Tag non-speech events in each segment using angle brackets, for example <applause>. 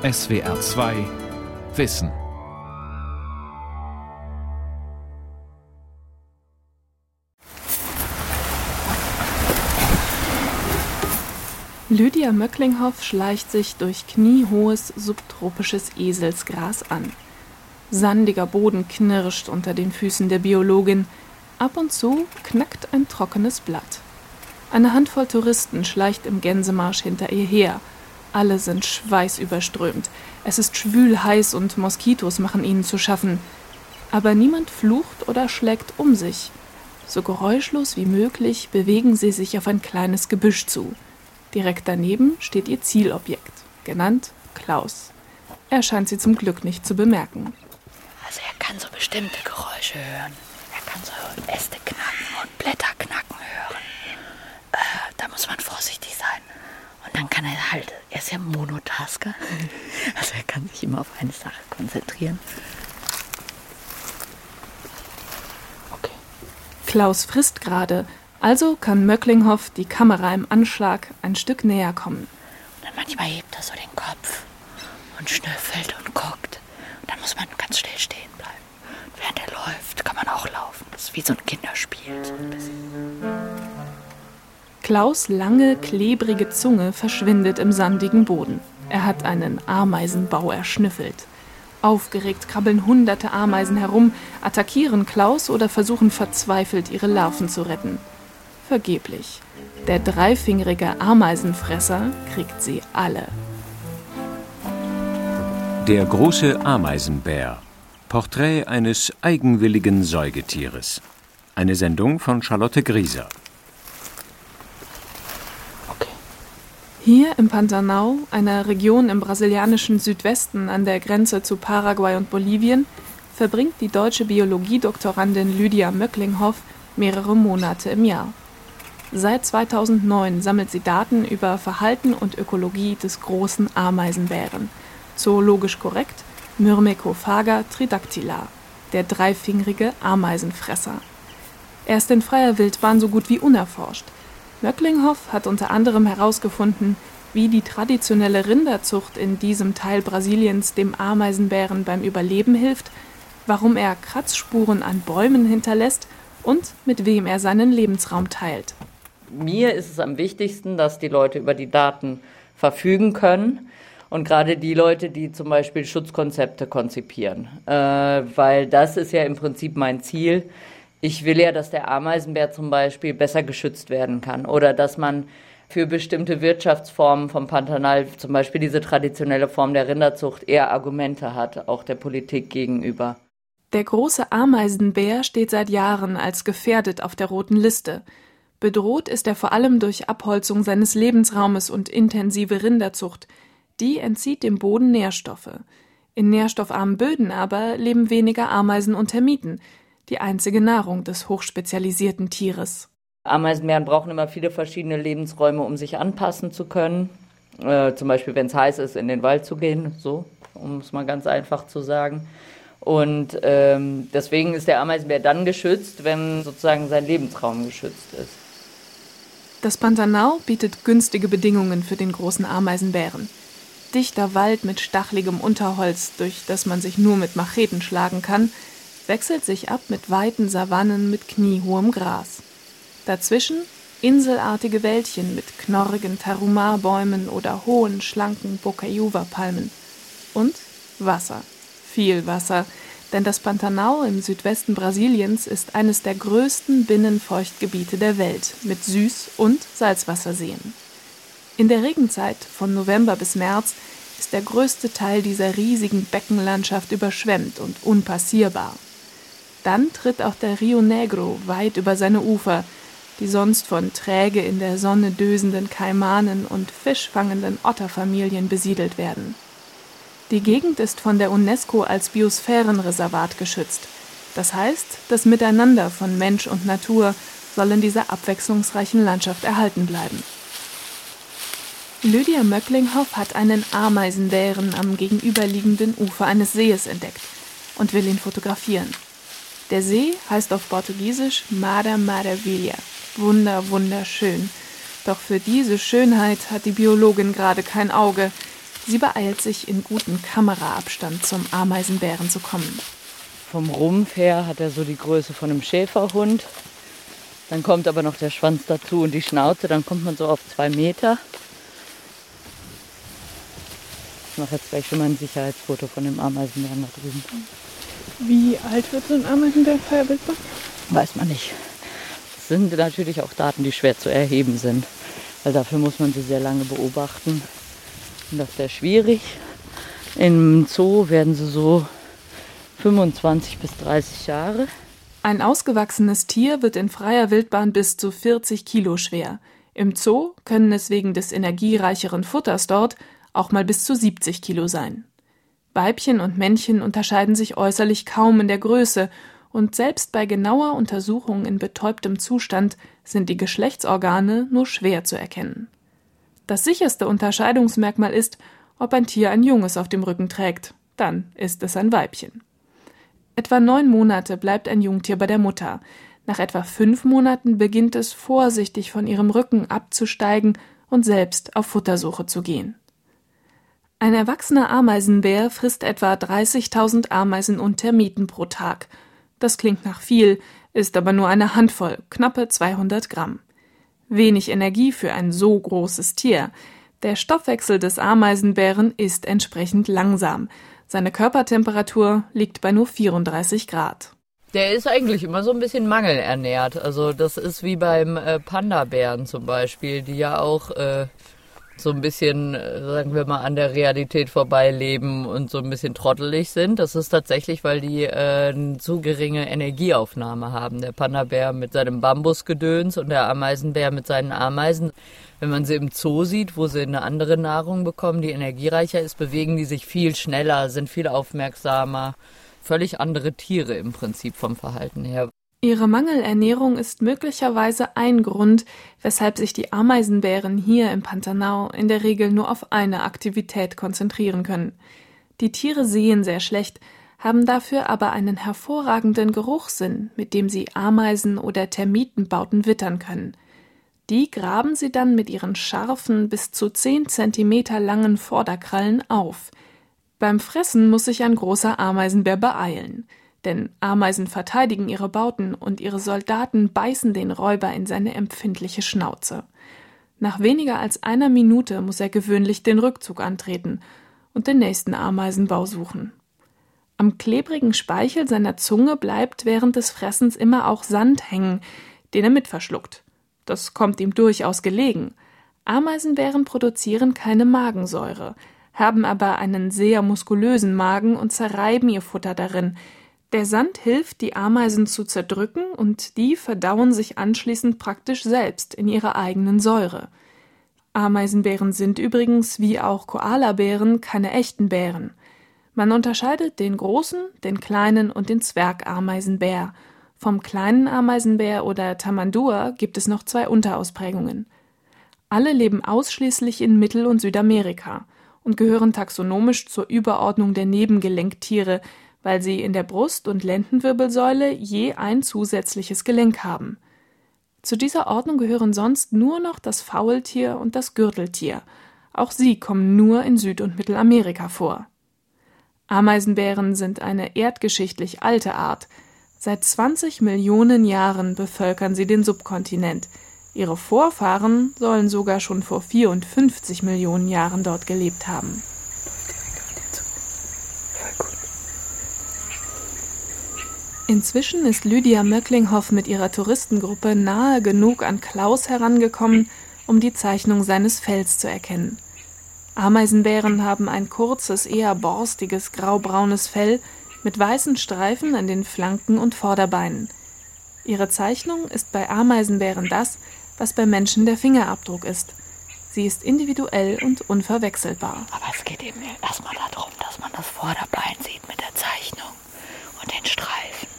SWR 2 Wissen. Lydia Möcklinghoff schleicht sich durch kniehohes subtropisches Eselsgras an. Sandiger Boden knirscht unter den Füßen der Biologin. Ab und zu knackt ein trockenes Blatt. Eine Handvoll Touristen schleicht im Gänsemarsch hinter ihr her. Alle sind schweißüberströmt. Es ist schwül heiß und Moskitos machen ihnen zu schaffen. Aber niemand flucht oder schlägt um sich. So geräuschlos wie möglich bewegen sie sich auf ein kleines Gebüsch zu. Direkt daneben steht ihr Zielobjekt, genannt Klaus. Er scheint sie zum Glück nicht zu bemerken. Also er kann so bestimmte Geräusche hören. Er kann so Äste knacken und Blätter knacken hören. Äh, da muss man vorsichtig sein. Dann kann er halt, er ist ja Monotasker. <laughs> Also er kann sich immer auf eine Sache konzentrieren. Okay. Klaus frisst gerade, also kann Möcklinghoff die Kamera im Anschlag ein Stück näher kommen. Und dann manchmal hebt er so den Kopf und schnüffelt und guckt. Und dann muss man ganz still stehen bleiben. Und während er läuft, kann man auch laufen. Das ist wie so ein Kinderspiel. So ein Klaus lange, klebrige Zunge verschwindet im sandigen Boden. Er hat einen Ameisenbau erschnüffelt. Aufgeregt krabbeln hunderte Ameisen herum, attackieren Klaus oder versuchen verzweifelt, ihre Larven zu retten. Vergeblich. Der dreifingerige Ameisenfresser kriegt sie alle. Der große Ameisenbär. Porträt eines eigenwilligen Säugetieres. Eine Sendung von Charlotte Grieser. Hier im Pantanal, einer Region im brasilianischen Südwesten an der Grenze zu Paraguay und Bolivien, verbringt die deutsche Biologiedoktorandin Lydia Möcklinghoff mehrere Monate im Jahr. Seit 2009 sammelt sie Daten über Verhalten und Ökologie des großen Ameisenbären. Zoologisch korrekt Myrmecophaga tridactyla, der dreifingerige Ameisenfresser. Er ist in freier Wildbahn so gut wie unerforscht. Möcklinghoff hat unter anderem herausgefunden, wie die traditionelle Rinderzucht in diesem Teil Brasiliens dem Ameisenbären beim Überleben hilft, warum er Kratzspuren an Bäumen hinterlässt und mit wem er seinen Lebensraum teilt. Mir ist es am wichtigsten, dass die Leute über die Daten verfügen können und gerade die Leute, die zum Beispiel Schutzkonzepte konzipieren, äh, weil das ist ja im Prinzip mein Ziel, ich will ja, dass der Ameisenbär zum Beispiel besser geschützt werden kann oder dass man für bestimmte Wirtschaftsformen vom Pantanal, zum Beispiel diese traditionelle Form der Rinderzucht, eher Argumente hat, auch der Politik gegenüber. Der große Ameisenbär steht seit Jahren als gefährdet auf der roten Liste. Bedroht ist er vor allem durch Abholzung seines Lebensraumes und intensive Rinderzucht. Die entzieht dem Boden Nährstoffe. In nährstoffarmen Böden aber leben weniger Ameisen und Termiten die einzige Nahrung des hochspezialisierten Tieres. Ameisenbären brauchen immer viele verschiedene Lebensräume, um sich anpassen zu können. Äh, zum Beispiel, wenn es heiß ist, in den Wald zu gehen, so, um es mal ganz einfach zu sagen. Und ähm, deswegen ist der Ameisenbär dann geschützt, wenn sozusagen sein Lebensraum geschützt ist. Das Pantanal bietet günstige Bedingungen für den großen Ameisenbären. Dichter Wald mit stacheligem Unterholz, durch das man sich nur mit Macheten schlagen kann, wechselt sich ab mit weiten Savannen mit kniehohem Gras. Dazwischen inselartige Wäldchen mit knorrigen Tarumar-Bäumen oder hohen, schlanken Bocayuva-Palmen. Und Wasser. Viel Wasser, denn das Pantanal im Südwesten Brasiliens ist eines der größten Binnenfeuchtgebiete der Welt mit Süß- und Salzwasserseen. In der Regenzeit von November bis März ist der größte Teil dieser riesigen Beckenlandschaft überschwemmt und unpassierbar. Dann tritt auch der Rio Negro weit über seine Ufer, die sonst von träge in der Sonne dösenden Kaimanen und fischfangenden Otterfamilien besiedelt werden. Die Gegend ist von der UNESCO als Biosphärenreservat geschützt. Das heißt, das Miteinander von Mensch und Natur soll in dieser abwechslungsreichen Landschaft erhalten bleiben. Lydia Möcklinghoff hat einen Ameisenbären am gegenüberliegenden Ufer eines Sees entdeckt und will ihn fotografieren. Der See heißt auf Portugiesisch Mara Maravilha, wunder, wunderschön. Doch für diese Schönheit hat die Biologin gerade kein Auge. Sie beeilt sich, in guten Kameraabstand zum Ameisenbären zu kommen. Vom Rumpf her hat er so die Größe von einem Schäferhund. Dann kommt aber noch der Schwanz dazu und die Schnauze. Dann kommt man so auf zwei Meter. Ich mache jetzt gleich schon mal ein Sicherheitsfoto von dem Ameisenbären da drüben. Wie alt wird so ein Ameisenbär Feuerbildbach? Weiß man nicht. Das sind natürlich auch Daten, die schwer zu erheben sind. Weil dafür muss man sie sehr lange beobachten. Und das ist sehr schwierig. Im Zoo werden sie so 25 bis 30 Jahre. Ein ausgewachsenes Tier wird in freier Wildbahn bis zu 40 Kilo schwer. Im Zoo können es wegen des energiereicheren Futters dort auch mal bis zu 70 Kilo sein. Weibchen und Männchen unterscheiden sich äußerlich kaum in der Größe, und selbst bei genauer Untersuchung in betäubtem Zustand sind die Geschlechtsorgane nur schwer zu erkennen. Das sicherste Unterscheidungsmerkmal ist, ob ein Tier ein Junges auf dem Rücken trägt, dann ist es ein Weibchen. Etwa neun Monate bleibt ein Jungtier bei der Mutter. Nach etwa fünf Monaten beginnt es vorsichtig von ihrem Rücken abzusteigen und selbst auf Futtersuche zu gehen. Ein erwachsener Ameisenbär frisst etwa 30.000 Ameisen und Termiten pro Tag. Das klingt nach viel, ist aber nur eine Handvoll, knappe 200 Gramm. Wenig Energie für ein so großes Tier. Der Stoffwechsel des Ameisenbären ist entsprechend langsam. Seine Körpertemperatur liegt bei nur 34 Grad. Der ist eigentlich immer so ein bisschen mangelernährt. Also das ist wie beim äh, Panda-Bären zum Beispiel, die ja auch äh, so ein bisschen, äh, sagen wir mal, an der Realität vorbeileben und so ein bisschen trottelig sind. Das ist tatsächlich, weil die äh, eine zu geringe Energieaufnahme haben. Der Panda-Bär mit seinem Bambusgedöns und der Ameisenbär mit seinen Ameisen. Wenn man sie im Zoo sieht, wo sie eine andere Nahrung bekommen, die energiereicher ist, bewegen die sich viel schneller, sind viel aufmerksamer. Völlig andere Tiere im Prinzip vom Verhalten her. Ihre Mangelernährung ist möglicherweise ein Grund, weshalb sich die Ameisenbären hier im Pantanal in der Regel nur auf eine Aktivität konzentrieren können. Die Tiere sehen sehr schlecht, haben dafür aber einen hervorragenden Geruchssinn, mit dem sie Ameisen oder Termitenbauten wittern können. Die graben sie dann mit ihren scharfen, bis zu zehn Zentimeter langen Vorderkrallen auf. Beim Fressen muss sich ein großer Ameisenbär beeilen denn Ameisen verteidigen ihre Bauten und ihre Soldaten beißen den Räuber in seine empfindliche Schnauze. Nach weniger als einer Minute muss er gewöhnlich den Rückzug antreten und den nächsten Ameisenbau suchen. Am klebrigen Speichel seiner Zunge bleibt während des Fressens immer auch Sand hängen, den er mitverschluckt. Das kommt ihm durchaus gelegen. Ameisenbären produzieren keine Magensäure, haben aber einen sehr muskulösen Magen und zerreiben ihr Futter darin, der Sand hilft, die Ameisen zu zerdrücken und die verdauen sich anschließend praktisch selbst in ihrer eigenen Säure. Ameisenbären sind übrigens wie auch Koalabären keine echten Bären. Man unterscheidet den großen, den kleinen und den Zwergameisenbär. Vom kleinen Ameisenbär oder Tamandua gibt es noch zwei Unterausprägungen. Alle leben ausschließlich in Mittel- und Südamerika und gehören taxonomisch zur Überordnung der Nebengelenktiere, weil sie in der Brust- und Lendenwirbelsäule je ein zusätzliches Gelenk haben. Zu dieser Ordnung gehören sonst nur noch das Faultier und das Gürteltier. Auch sie kommen nur in Süd- und Mittelamerika vor. Ameisenbären sind eine erdgeschichtlich alte Art. Seit 20 Millionen Jahren bevölkern sie den Subkontinent. Ihre Vorfahren sollen sogar schon vor 54 Millionen Jahren dort gelebt haben. Inzwischen ist Lydia Möcklinghoff mit ihrer Touristengruppe nahe genug an Klaus herangekommen, um die Zeichnung seines Fells zu erkennen. Ameisenbären haben ein kurzes, eher borstiges, graubraunes Fell mit weißen Streifen an den Flanken und Vorderbeinen. Ihre Zeichnung ist bei Ameisenbären das, was bei Menschen der Fingerabdruck ist. Sie ist individuell und unverwechselbar. Aber es geht eben erstmal darum, dass man das Vorderbein sieht mit der Zeichnung und den Streifen.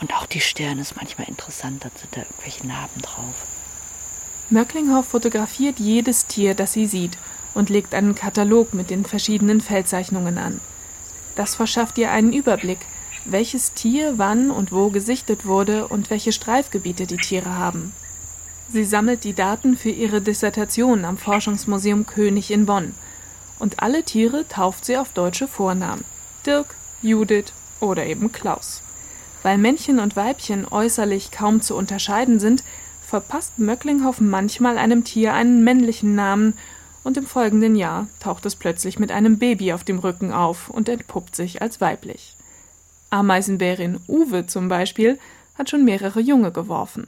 Und auch die Stirn ist manchmal interessant, da sind da irgendwelche Narben drauf. Möcklinghoff fotografiert jedes Tier, das sie sieht, und legt einen Katalog mit den verschiedenen Feldzeichnungen an. Das verschafft ihr einen Überblick, welches Tier wann und wo gesichtet wurde und welche Streifgebiete die Tiere haben. Sie sammelt die Daten für ihre Dissertation am Forschungsmuseum König in Bonn. und alle Tiere tauft sie auf deutsche Vornamen. Dirk, Judith oder eben Klaus. Weil Männchen und Weibchen äußerlich kaum zu unterscheiden sind, verpasst Möcklinghoff manchmal einem Tier einen männlichen Namen und im folgenden Jahr taucht es plötzlich mit einem Baby auf dem Rücken auf und entpuppt sich als weiblich. Ameisenbärin Uwe zum Beispiel hat schon mehrere Junge geworfen.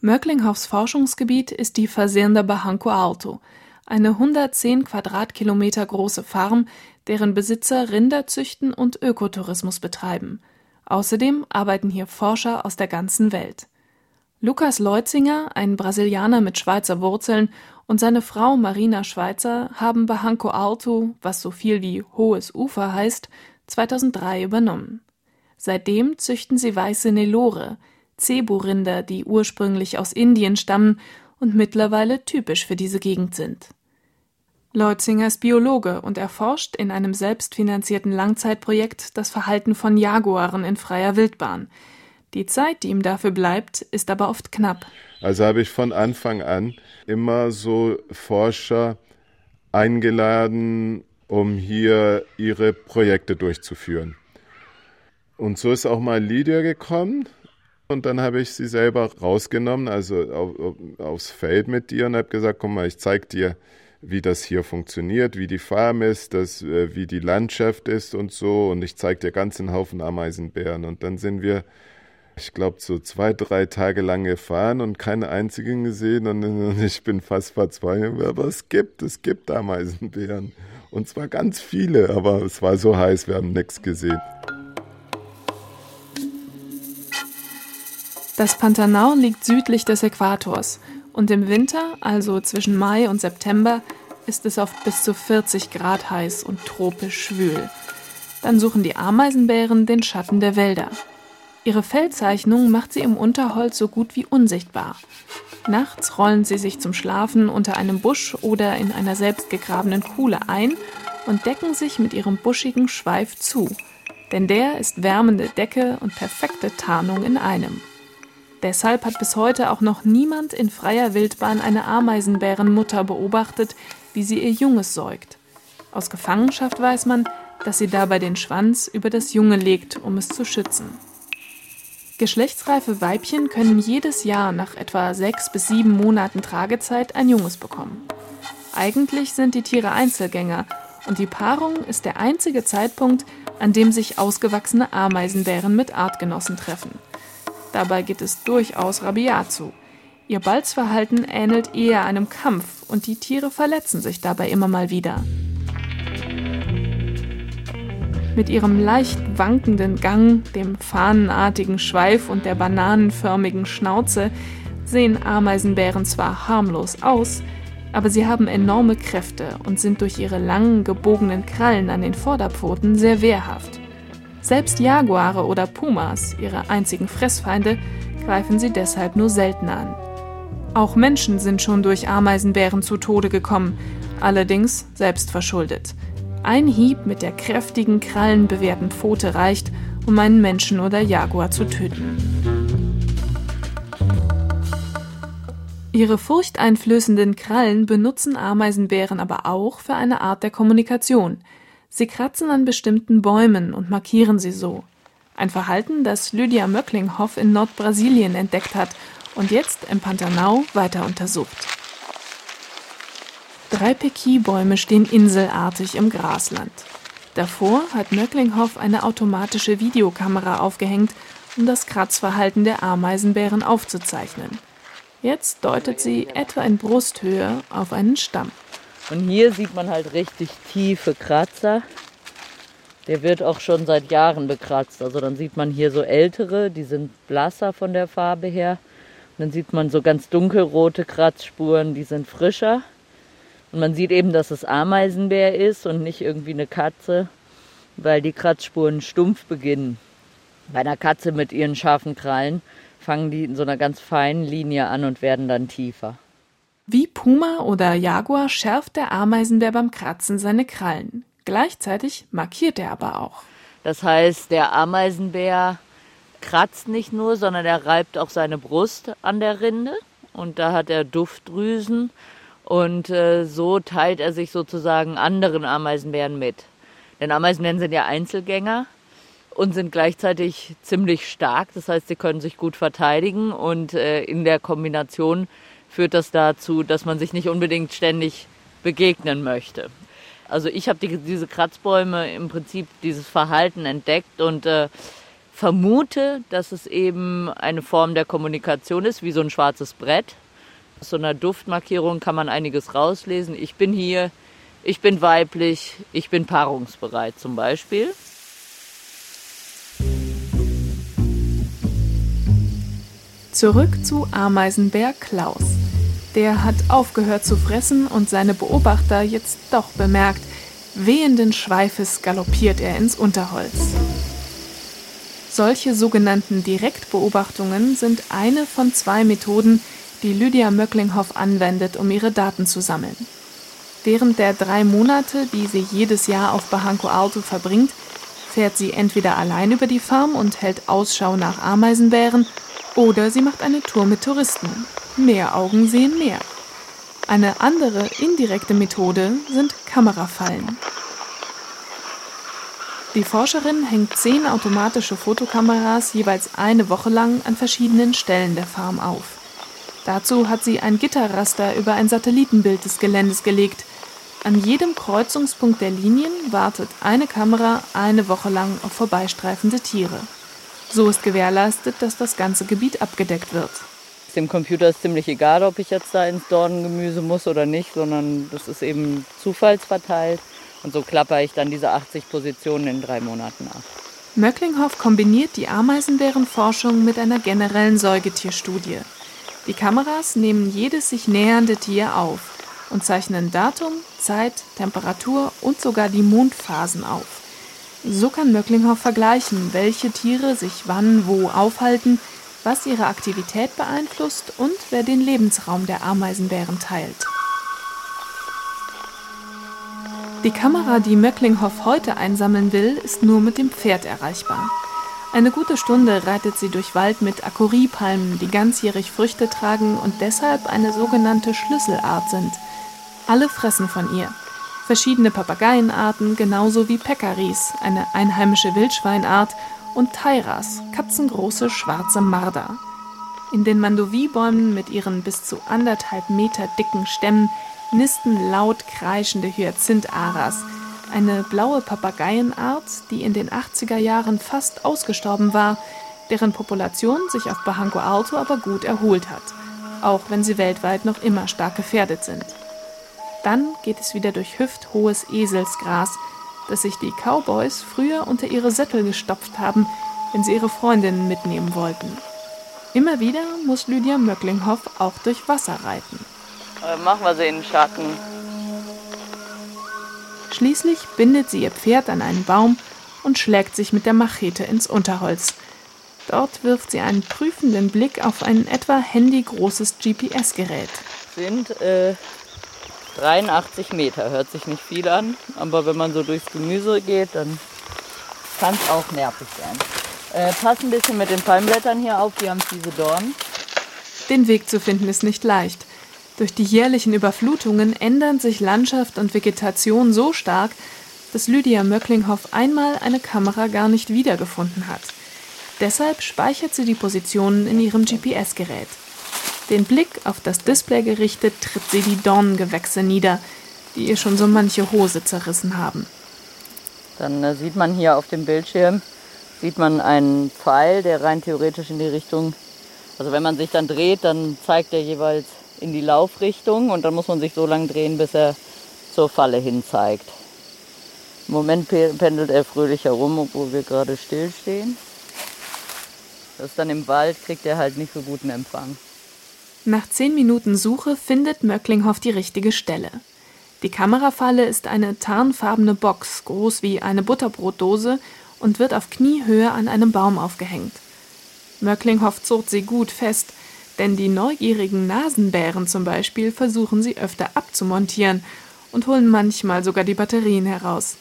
Möcklinghoffs Forschungsgebiet ist die Fazenda Barranco Alto, eine 110 Quadratkilometer große Farm, deren Besitzer Rinder züchten und Ökotourismus betreiben. Außerdem arbeiten hier Forscher aus der ganzen Welt. Lukas Leutzinger, ein Brasilianer mit Schweizer Wurzeln, und seine Frau Marina Schweizer haben Barranco Alto, was so viel wie hohes Ufer heißt, 2003 übernommen. Seitdem züchten sie weiße Nelore, Cebu-Rinder, die ursprünglich aus Indien stammen und mittlerweile typisch für diese Gegend sind. Leutzinger ist Biologe und erforscht in einem selbstfinanzierten Langzeitprojekt das Verhalten von Jaguaren in freier Wildbahn. Die Zeit, die ihm dafür bleibt, ist aber oft knapp. Also habe ich von Anfang an immer so Forscher eingeladen, um hier ihre Projekte durchzuführen. Und so ist auch mal Lydia gekommen. Und dann habe ich sie selber rausgenommen, also auf, aufs Feld mit dir und habe gesagt, guck mal, ich zeige dir, wie das hier funktioniert, wie die Farm ist, das, äh, wie die Landschaft ist und so. Und ich zeige dir ganz einen Haufen Ameisenbären. Und dann sind wir ich glaube, so zwei, drei Tage lang gefahren und keine einzigen gesehen und <laughs> ich bin fast verzweifelt. Aber es gibt, es gibt Ameisenbären. Und zwar ganz viele, aber es war so heiß, wir haben nichts gesehen. Das Pantanal liegt südlich des Äquators und im Winter, also zwischen Mai und September, ist es oft bis zu 40 Grad heiß und tropisch schwül. Dann suchen die Ameisenbären den Schatten der Wälder. Ihre Fellzeichnung macht sie im Unterholz so gut wie unsichtbar. Nachts rollen sie sich zum Schlafen unter einem Busch oder in einer selbstgegrabenen Kuhle ein und decken sich mit ihrem buschigen Schweif zu, denn der ist wärmende Decke und perfekte Tarnung in einem. Deshalb hat bis heute auch noch niemand in freier Wildbahn eine Ameisenbärenmutter beobachtet, wie sie ihr Junges säugt. Aus Gefangenschaft weiß man, dass sie dabei den Schwanz über das Junge legt, um es zu schützen. Geschlechtsreife Weibchen können jedes Jahr nach etwa sechs bis sieben Monaten Tragezeit ein Junges bekommen. Eigentlich sind die Tiere Einzelgänger und die Paarung ist der einzige Zeitpunkt, an dem sich ausgewachsene Ameisenbären mit Artgenossen treffen. Dabei geht es durchaus rabiat zu. Ihr Balzverhalten ähnelt eher einem Kampf und die Tiere verletzen sich dabei immer mal wieder. Mit ihrem leicht wankenden Gang, dem fahnenartigen Schweif und der bananenförmigen Schnauze sehen Ameisenbären zwar harmlos aus, aber sie haben enorme Kräfte und sind durch ihre langen, gebogenen Krallen an den Vorderpfoten sehr wehrhaft. Selbst Jaguare oder Pumas, ihre einzigen Fressfeinde, greifen sie deshalb nur selten an. Auch Menschen sind schon durch Ameisenbären zu Tode gekommen, allerdings selbst verschuldet. Ein Hieb mit der kräftigen, krallenbewehrten Pfote reicht, um einen Menschen oder Jaguar zu töten. Ihre furchteinflößenden Krallen benutzen Ameisenbären aber auch für eine Art der Kommunikation. Sie kratzen an bestimmten Bäumen und markieren sie so. Ein Verhalten, das Lydia Möcklinghoff in Nordbrasilien entdeckt hat und jetzt im Pantanal weiter untersucht. Drei Peki-Bäume stehen inselartig im Grasland. Davor hat Möcklinghoff eine automatische Videokamera aufgehängt, um das Kratzverhalten der Ameisenbären aufzuzeichnen. Jetzt deutet sie etwa in Brusthöhe auf einen Stamm. Und hier sieht man halt richtig tiefe Kratzer. Der wird auch schon seit Jahren bekratzt. Also dann sieht man hier so ältere, die sind blasser von der Farbe her. Und dann sieht man so ganz dunkelrote Kratzspuren, die sind frischer. Und man sieht eben, dass es Ameisenbär ist und nicht irgendwie eine Katze, weil die Kratzspuren stumpf beginnen. Bei einer Katze mit ihren scharfen Krallen fangen die in so einer ganz feinen Linie an und werden dann tiefer. Wie Puma oder Jaguar schärft der Ameisenbär beim Kratzen seine Krallen. Gleichzeitig markiert er aber auch. Das heißt, der Ameisenbär kratzt nicht nur, sondern er reibt auch seine Brust an der Rinde. Und da hat er Duftdrüsen Und äh, so teilt er sich sozusagen anderen Ameisenbären mit. Denn Ameisenbären sind ja Einzelgänger und sind gleichzeitig ziemlich stark. Das heißt, sie können sich gut verteidigen und äh, in der Kombination führt das dazu, dass man sich nicht unbedingt ständig begegnen möchte. Also ich habe die, diese Kratzbäume im Prinzip dieses Verhalten entdeckt und äh, vermute, dass es eben eine Form der Kommunikation ist, wie so ein schwarzes Brett. Aus so einer Duftmarkierung kann man einiges rauslesen. Ich bin hier, ich bin weiblich, ich bin paarungsbereit zum Beispiel. Zurück zu Ameisenbär Klaus. Der hat aufgehört zu fressen und seine Beobachter jetzt doch bemerkt. Wehenden Schweifes galoppiert er ins Unterholz. Solche sogenannten Direktbeobachtungen sind eine von zwei Methoden, die Lydia Möcklinghoff anwendet, um ihre Daten zu sammeln. Während der drei Monate, die sie jedes Jahr auf Barranco Alto verbringt, fährt sie entweder allein über die Farm und hält Ausschau nach Ameisenbären oder sie macht eine Tour mit Touristen. Mehr Augen sehen mehr. Eine andere indirekte Methode sind Kamerafallen. Die Forscherin hängt zehn automatische Fotokameras jeweils eine Woche lang an verschiedenen Stellen der Farm auf. Dazu hat sie ein Gitterraster über ein Satellitenbild des Geländes gelegt. An jedem Kreuzungspunkt der Linien wartet eine Kamera eine Woche lang auf vorbeistreifende Tiere. So ist gewährleistet, dass das ganze Gebiet abgedeckt wird. Dem Computer ist ziemlich egal, ob ich jetzt da ins Dornengemüse muss oder nicht, sondern das ist eben zufallsverteilt. Und so klapper ich dann diese 80 Positionen in drei Monaten ab. Möcklinghoff kombiniert die Ameisenbärenforschung mit einer generellen Säugetierstudie. Die Kameras nehmen jedes sich nähernde Tier auf und zeichnen Datum, Zeit, Temperatur und sogar die Mondphasen auf. So kann Möcklinghoff vergleichen, welche Tiere sich wann wo aufhalten, was ihre Aktivität beeinflusst und wer den Lebensraum der Ameisenbären teilt. Die Kamera, die Möcklinghoff heute einsammeln will, ist nur mit dem Pferd erreichbar. Eine gute Stunde reitet sie durch Wald mit Akoriepalmen, die ganzjährig Früchte tragen und deshalb eine sogenannte Schlüsselart sind. Alle fressen von ihr. Verschiedene Papageienarten, genauso wie Peccaris, eine einheimische Wildschweinart, und Tairas, katzengroße schwarze Marder. In den Mandovi-Bäumen mit ihren bis zu anderthalb Meter dicken Stämmen nisten laut kreischende Hyazintharas, eine blaue Papageienart, die in den 80er Jahren fast ausgestorben war, deren Population sich auf Barranco Alto aber gut erholt hat, auch wenn sie weltweit noch immer stark gefährdet sind. Dann geht es wieder durch hüfthohes Eselsgras, das sich die Cowboys früher unter ihre Sättel gestopft haben, wenn sie ihre Freundinnen mitnehmen wollten. Immer wieder muss Lydia Möcklinghoff auch durch Wasser reiten. Machen wir sie in den Schatten. Schließlich bindet sie ihr Pferd an einen Baum und schlägt sich mit der Machete ins Unterholz. Dort wirft sie einen prüfenden Blick auf ein etwa handygroßes GPS-Gerät. Sind äh, 83 Meter, hört sich nicht viel an, aber wenn man so durchs Gemüse geht, dann kann es auch nervig sein. Äh, pass ein bisschen mit den Palmblättern hier auf, die haben fiese Dornen. Den Weg zu finden ist nicht leicht. Durch die jährlichen Überflutungen ändern sich Landschaft und Vegetation so stark, dass Lydia Möcklinghoff einmal eine Kamera gar nicht wiedergefunden hat. Deshalb speichert sie die Positionen in ihrem GPS-Gerät. Den Blick auf das Display gerichtet, tritt sie die Dornengewächse nieder, die ihr schon so manche Hose zerrissen haben. Dann äh, sieht man hier auf dem Bildschirm, sieht man einen Pfeil, der rein theoretisch in die Richtung, also wenn man sich dann dreht, dann zeigt er jeweils in die Laufrichtung und dann muss man sich so lange drehen, bis er zur Falle hin zeigt. Im Moment pendelt er fröhlich herum, obwohl wir gerade stillstehen. Das ist dann im Wald, kriegt er halt nicht so guten Empfang. Nach zehn Minuten Suche findet Möcklinghoff die richtige Stelle. Die Kamerafalle ist eine tarnfarbene Box, groß wie eine Butterbrotdose und wird auf Kniehöhe an einem Baum aufgehängt. Möcklinghoff zurrt sie gut fest, denn die neugierigen Nasenbären zum Beispiel versuchen sie öfter abzumontieren und holen manchmal sogar die Batterien heraus.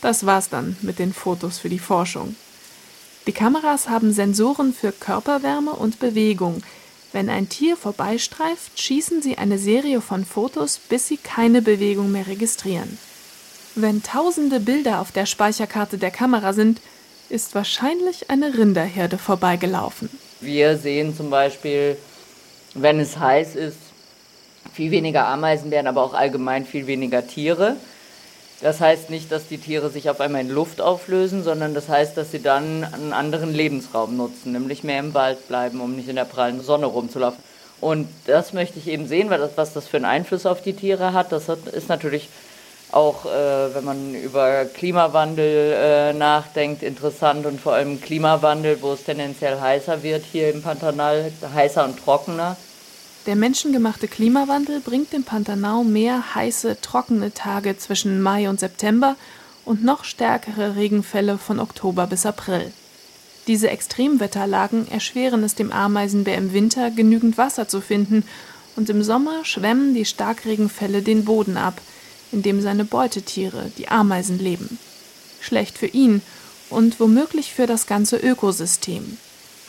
Das war's dann mit den Fotos für die Forschung. Die Kameras haben Sensoren für Körperwärme und Bewegung. Wenn ein Tier vorbeistreift, schießen sie eine Serie von Fotos, bis sie keine Bewegung mehr registrieren. Wenn tausende Bilder auf der Speicherkarte der Kamera sind, ist wahrscheinlich eine Rinderherde vorbeigelaufen. Wir sehen zum Beispiel, wenn es heiß ist, viel weniger Ameisenbären, aber auch allgemein viel weniger Tiere. Das heißt nicht, dass die Tiere sich auf einmal in Luft auflösen, sondern das heißt, dass sie dann einen anderen Lebensraum nutzen, nämlich mehr im Wald bleiben, um nicht in der prallen Sonne rumzulaufen. Und das möchte ich eben sehen, weil das, was das für einen Einfluss auf die Tiere hat, das hat, ist natürlich auch, äh, wenn man über Klimawandel äh, nachdenkt, interessant und vor allem Klimawandel, wo es tendenziell heißer wird hier im Pantanal, heißer und trockener. Der menschengemachte Klimawandel bringt dem Pantanal mehr heiße, trockene Tage zwischen Mai und September und noch stärkere Regenfälle von Oktober bis April. Diese Extremwetterlagen erschweren es dem Ameisenbär im Winter, genügend Wasser zu finden, und im Sommer schwemmen die Starkregenfälle den Boden ab, in dem seine Beutetiere, die Ameisen, leben. Schlecht für ihn und womöglich für das ganze Ökosystem,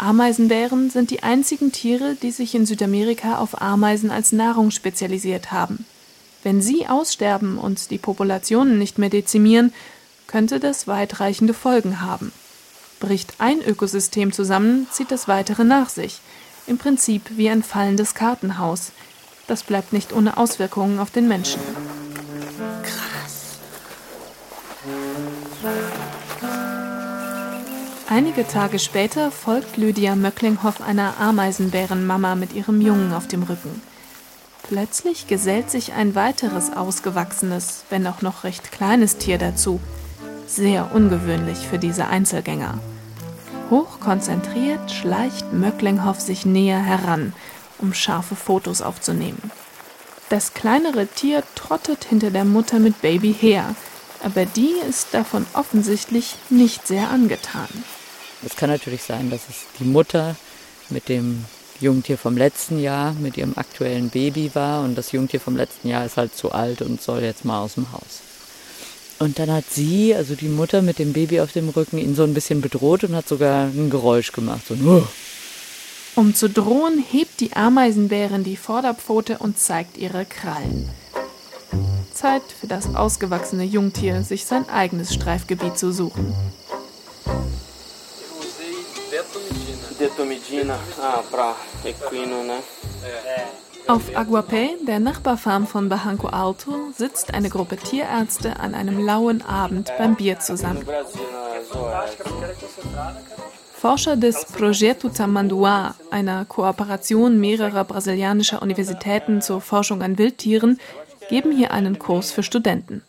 Ameisenbären sind die einzigen Tiere, die sich in Südamerika auf Ameisen als Nahrung spezialisiert haben. Wenn sie aussterben und die Populationen nicht mehr dezimieren, könnte das weitreichende Folgen haben. Bricht ein Ökosystem zusammen, zieht das weitere nach sich. Im Prinzip wie ein fallendes Kartenhaus. Das bleibt nicht ohne Auswirkungen auf den Menschen. Einige Tage später folgt Lydia Möcklinghoff einer Ameisenbärenmama mit ihrem Jungen auf dem Rücken. Plötzlich gesellt sich ein weiteres ausgewachsenes, wenn auch noch recht kleines Tier dazu. Sehr ungewöhnlich für diese Einzelgänger. Hochkonzentriert schleicht Möcklinghoff sich näher heran, um scharfe Fotos aufzunehmen. Das kleinere Tier trottet hinter der Mutter mit Baby her, aber die ist davon offensichtlich nicht sehr angetan. Es kann natürlich sein, dass es die Mutter mit dem Jungtier vom letzten Jahr, mit ihrem aktuellen Baby war und das Jungtier vom letzten Jahr ist halt zu alt und soll jetzt mal aus dem Haus. Und dann hat sie, also die Mutter mit dem Baby auf dem Rücken, ihn so ein bisschen bedroht und hat sogar ein Geräusch gemacht. So, uh. Um zu drohen, hebt die Ameisenbärin die Vorderpfote und zeigt ihre Krallen. Zeit für das ausgewachsene Jungtier, sich sein eigenes Streifgebiet zu suchen. Auf Aguapé, der Nachbarfarm von Barranco Alto, sitzt eine Gruppe Tierärzte an einem lauen Abend beim Bier zusammen. Forscher des Projeto Tamanduá, einer Kooperation mehrerer brasilianischer Universitäten zur Forschung an Wildtieren, geben hier einen Kurs für Studenten.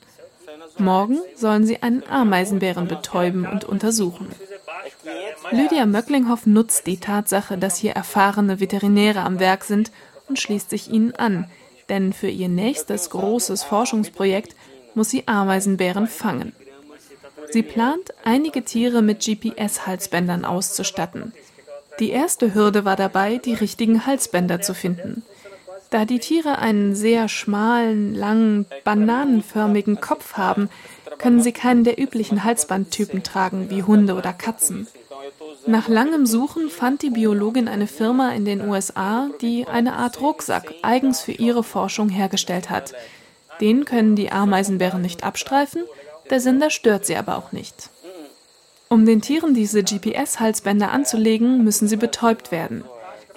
Morgen sollen sie einen Ameisenbären betäuben und untersuchen. Lydia Möcklinghoff nutzt die Tatsache, dass hier erfahrene Veterinäre am Werk sind und schließt sich ihnen an, denn für ihr nächstes großes Forschungsprojekt muss sie Ameisenbären fangen. Sie plant, einige Tiere mit GPS-Halsbändern auszustatten. Die erste Hürde war dabei, die richtigen Halsbänder zu finden. Da die Tiere einen sehr schmalen, langen, bananenförmigen Kopf haben, können sie keinen der üblichen Halsbandtypen tragen, wie Hunde oder Katzen. Nach langem Suchen fand die Biologin eine Firma in den USA, die eine Art Rucksack eigens für ihre Forschung hergestellt hat. Den können die Ameisenbären nicht abstreifen, der Sender stört sie aber auch nicht. Um den Tieren diese GPS-Halsbänder anzulegen, müssen sie betäubt werden.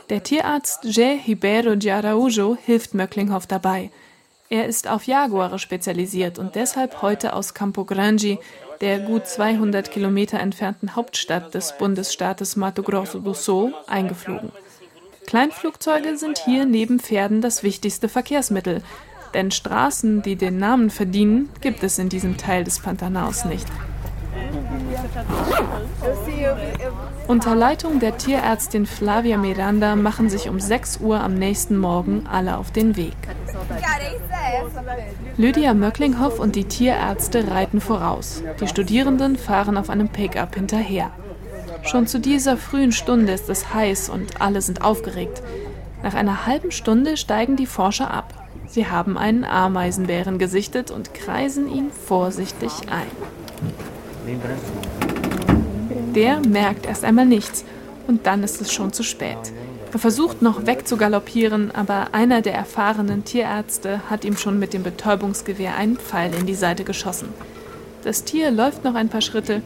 Der Tierarzt Jé Ribeiro de Araújo hilft Möcklinghoff dabei. Er ist auf Jaguare spezialisiert und deshalb heute aus Campo Grande, der gut 200 Kilometer entfernten Hauptstadt des Bundesstaates Mato Grosso do Sul, eingeflogen. Kleinflugzeuge sind hier neben Pferden das wichtigste Verkehrsmittel, denn Straßen, die den Namen verdienen, gibt es in diesem Teil des Pantanaus nicht. Unter Leitung der Tierärztin Flavia Miranda machen sich um 6 Uhr am nächsten Morgen alle auf den Weg. Lydia Möcklinghoff und die Tierärzte reiten voraus. Die Studierenden fahren auf einem Pickup hinterher. Schon zu dieser frühen Stunde ist es heiß und alle sind aufgeregt. Nach einer halben Stunde steigen die Forscher ab. Sie haben einen Ameisenbären gesichtet und kreisen ihn vorsichtig ein. Der merkt erst einmal nichts und dann ist es schon zu spät. Er versucht noch wegzugaloppieren, aber einer der erfahrenen Tierärzte hat ihm schon mit dem Betäubungsgewehr einen Pfeil in die Seite geschossen. Das Tier läuft noch ein paar Schritte,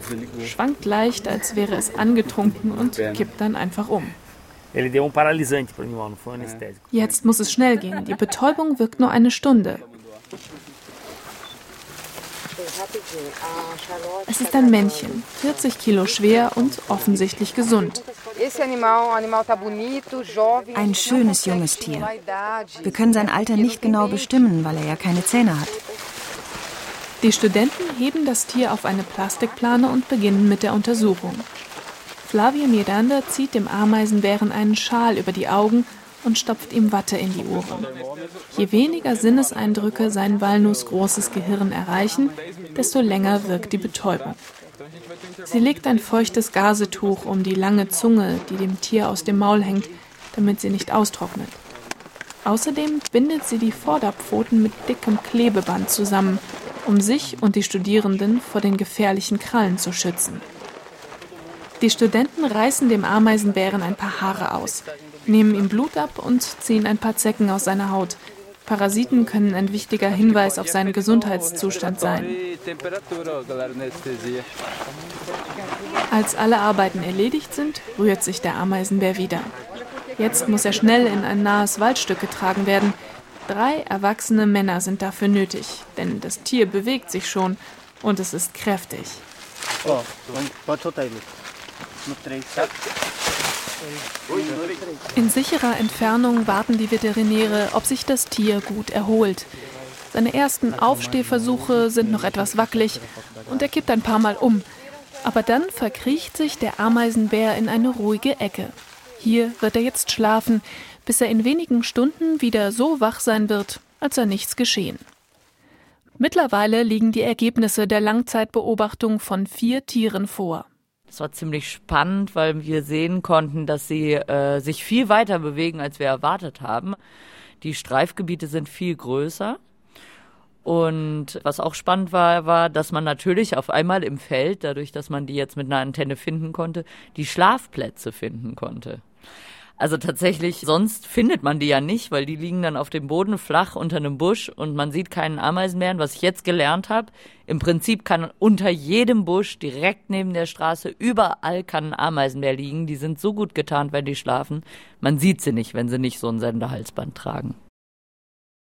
schwankt leicht, als wäre es angetrunken und kippt dann einfach um. Jetzt muss es schnell gehen. Die Betäubung wirkt nur eine Stunde. Es ist ein Männchen, 40 Kilo schwer und offensichtlich gesund. Ein schönes junges Tier. Wir können sein Alter nicht genau bestimmen, weil er ja keine Zähne hat. Die Studenten heben das Tier auf eine Plastikplane und beginnen mit der Untersuchung. Flavia Miranda zieht dem Ameisenbären einen Schal über die Augen und stopft ihm Watte in die Ohren. Je weniger Sinneseindrücke sein walnussgroßes Gehirn erreichen, desto länger wirkt die Betäubung. Sie legt ein feuchtes Gasetuch um die lange Zunge, die dem Tier aus dem Maul hängt, damit sie nicht austrocknet. Außerdem bindet sie die Vorderpfoten mit dickem Klebeband zusammen, um sich und die Studierenden vor den gefährlichen Krallen zu schützen. Die Studenten reißen dem Ameisenbären ein paar Haare aus, nehmen ihm Blut ab und ziehen ein paar Zecken aus seiner Haut. Parasiten können ein wichtiger Hinweis auf seinen Gesundheitszustand sein. Als alle Arbeiten erledigt sind, rührt sich der Ameisenbär wieder. Jetzt muss er schnell in ein nahes Waldstück getragen werden, Drei erwachsene Männer sind dafür nötig, denn das Tier bewegt sich schon und es ist kräftig. In sicherer Entfernung warten die Veterinäre, ob sich das Tier gut erholt. Seine ersten Aufstehversuche sind noch etwas wackelig und er kippt ein paar Mal um. Aber dann verkriecht sich der Ameisenbär in eine ruhige Ecke. Hier wird er jetzt schlafen, bis er in wenigen Stunden wieder so wach sein wird, als sei nichts geschehen. Mittlerweile liegen die Ergebnisse der Langzeitbeobachtung von vier Tieren vor. Es war ziemlich spannend, weil wir sehen konnten, dass sie äh, sich viel weiter bewegen, als wir erwartet haben. Die Streifgebiete sind viel größer. Und was auch spannend war, war, dass man natürlich auf einmal im Feld, dadurch, dass man die jetzt mit einer Antenne finden konnte, die Schlafplätze finden konnte. Also tatsächlich, sonst findet man die ja nicht, weil die liegen dann auf dem Boden flach unter einem Busch und man sieht keinen Ameisenbären. Was ich jetzt gelernt habe, im Prinzip kann unter jedem Busch, direkt neben der Straße, überall kann ein Ameisenbär liegen. Die sind so gut getarnt, wenn die schlafen. Man sieht sie nicht, wenn sie nicht so ein Senderhalsband tragen.